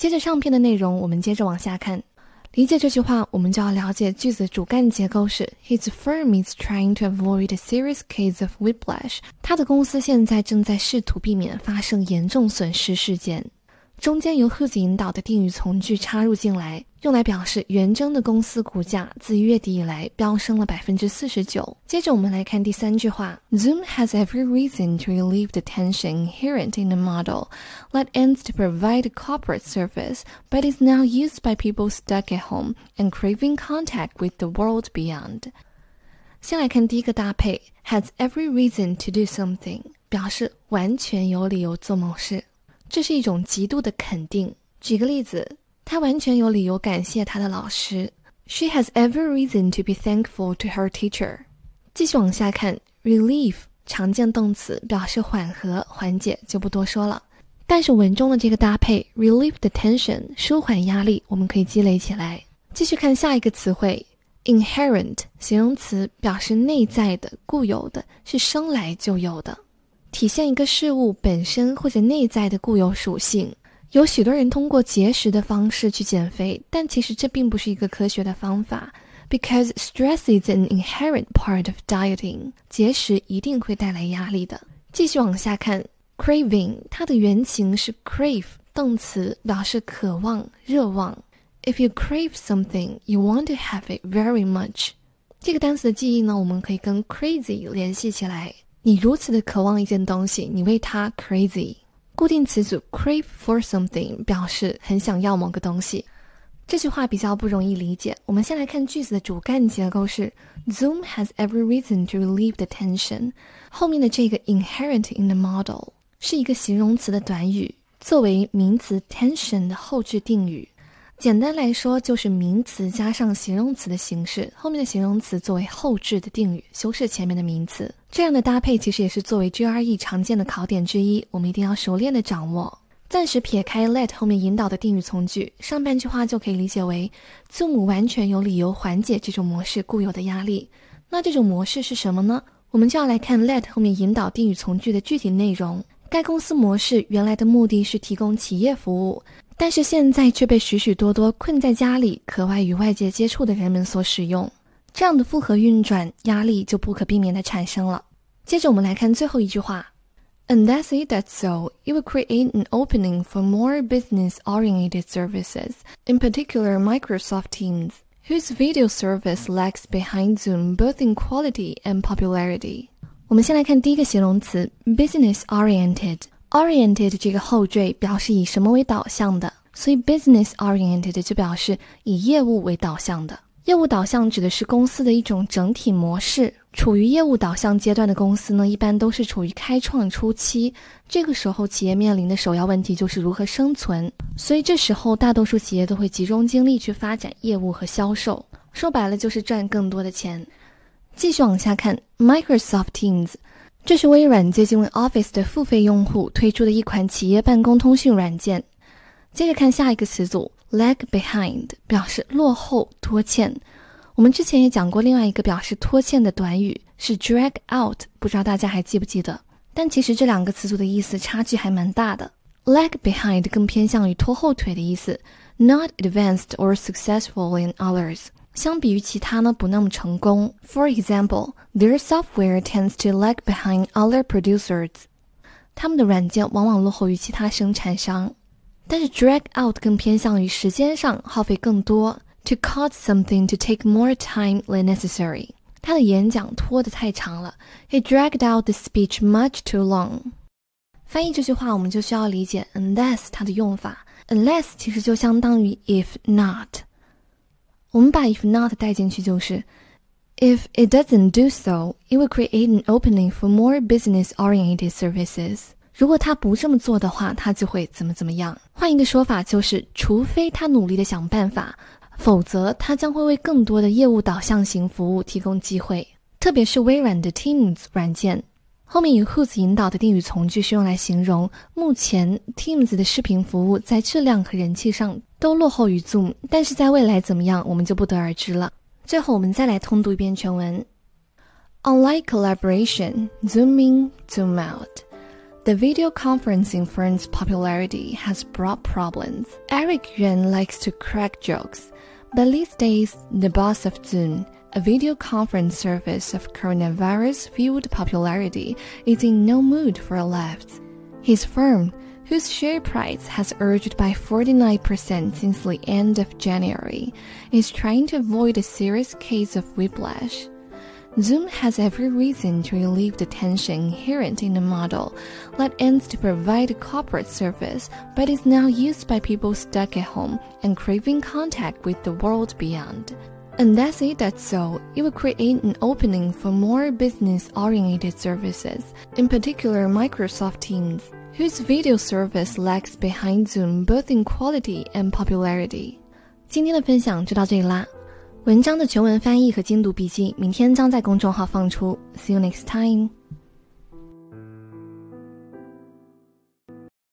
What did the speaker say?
接着上篇的内容，我们接着往下看。理解这句话，我们就要了解句子主干结构是：His firm is trying to avoid a serious case of whiplash。他的公司现在正在试图避免发生严重损失事件。中间由 whose 引导的定语从句插入进来，用来表示元征的公司股价自月底以来飙升了百分之四十九。接着我们来看第三句话：Zoom has every reason to relieve the tension inherent in the model that ends to provide a corporate service, but is now used by people stuck at home and craving contact with the world beyond。先来看第一个搭配，has every reason to do something，表示完全有理由做某事。 这是一种极度的肯定。举个例子，他完全有理由感谢他的老师。She has every reason to be thankful to her teacher。继续往下看，relief 常见动词，表示缓和、缓解，就不多说了。但是文中的这个搭配，relieve the tension，舒缓压力，我们可以积累起来。继续看下一个词汇，inherent 形容词，表示内在的、固有的，是生来就有的。体现一个事物本身或者内在的固有属性。有许多人通过节食的方式去减肥，但其实这并不是一个科学的方法。Because stress is an inherent part of dieting，节食一定会带来压力的。继续往下看，craving 它的原型是 crave 动词，表示渴望、热望。If you crave something, you want to have it very much。这个单词的记忆呢，我们可以跟 crazy 联系起来。你如此的渴望一件东西，你为它 crazy。固定词组 crave for something 表示很想要某个东西。这句话比较不容易理解。我们先来看句子的主干结构是：Zoom has every reason to relieve the tension。后面的这个 inherent in the model 是一个形容词的短语，作为名词 tension 的后置定语。简单来说，就是名词加上形容词的形式，后面的形容词作为后置的定语，修饰前面的名词。这样的搭配其实也是作为 GRE 常见的考点之一，我们一定要熟练的掌握。暂时撇开 let 后面引导的定语从句，上半句话就可以理解为字母完全有理由缓解这种模式固有的压力。那这种模式是什么呢？我们就要来看 let 后面引导定语从句的具体内容。该公司模式原来的目的是提供企业服务。但是现在却被许许多多困在家里、渴望与外界接触的人们所使用，这样的复合运转压力就不可避免地产生了。接着我们来看最后一句话，Unless it does so, it will create an opening for more business-oriented services, in particular Microsoft Teams, whose video service lags behind Zoom both in quality and popularity。我们先来看第一个形容词，business-oriented。oriented 这个后缀表示以什么为导向的，所以 business oriented 就表示以业务为导向的。 业务导向指的是公司的一种整体模式。处于业务导向阶段的公司呢，一般都是处于开创初期，这个时候企业面临的首要问题就是如何生存，所以这时候大多数企业都会集中精力去发展业务和销售，说白了就是赚更多的钱。继续往下看，Microsoft Teams。这是微软接近为 Office 的付费用户推出的一款企业办公通讯软件。接着看下一个词组，lag behind 表示落后、拖欠。我们之前也讲过另外一个表示拖欠的短语是 drag out，不知道大家还记不记得？但其实这两个词组的意思差距还蛮大的。lag behind 更偏向于拖后腿的意思，not advanced or successful in others。相比于其他呢，不那么成功。For example, their software tends to lag behind other producers. 他们的软件往往落后于其他生产商。但是 drag out 更偏向于时间上耗费更多，to cause something to take more time than necessary。他的演讲拖得太长了，He dragged out the speech much too long。翻译这句话，我们就需要理解 unless 它的用法。unless 其实就相当于 if not。我们把 if not 带进去就是 if it doesn't do so, it will create an opening for more business-oriented services。如果他不这么做的话，他就会怎么怎么样。 换一个说法就是，除非他努力的想办法，否则他将会为更多的业务导向型服务提供机会。特别是微软的 Teams 软件，后面以 whose 引导的定语从句是用来形容目前 Teams 的视频服务在质量和人气上。都落后于 Zoom，但是在未来怎么样，我们就不得而知了。最后，我们再来通读一遍全文。Unlike collaboration, zoom in, zoom out. The video conferencing firm's popularity has brought problems. Eric Yuan likes to crack jokes, but these days, the boss of Zoom, a video conference service of coronavirus-fueled popularity, is in no mood for a laugh. His firm, whose share price has surged by 49% since the end of January, is trying to avoid a serious case of whiplash. Zoom has every reason to relieve the tension inherent in the model that aims to provide a corporate service but is now used by people stuck at home and craving contact with the world beyond. And that's it, that's so. It will create an opening for more business oriented services, in particular Microsoft Teams, whose video service lags behind Zoom both in quality and popularity. 今天的分享就到这里啦。 文章的全文翻译和精读笔记，明天将在公众号放出。See you next time.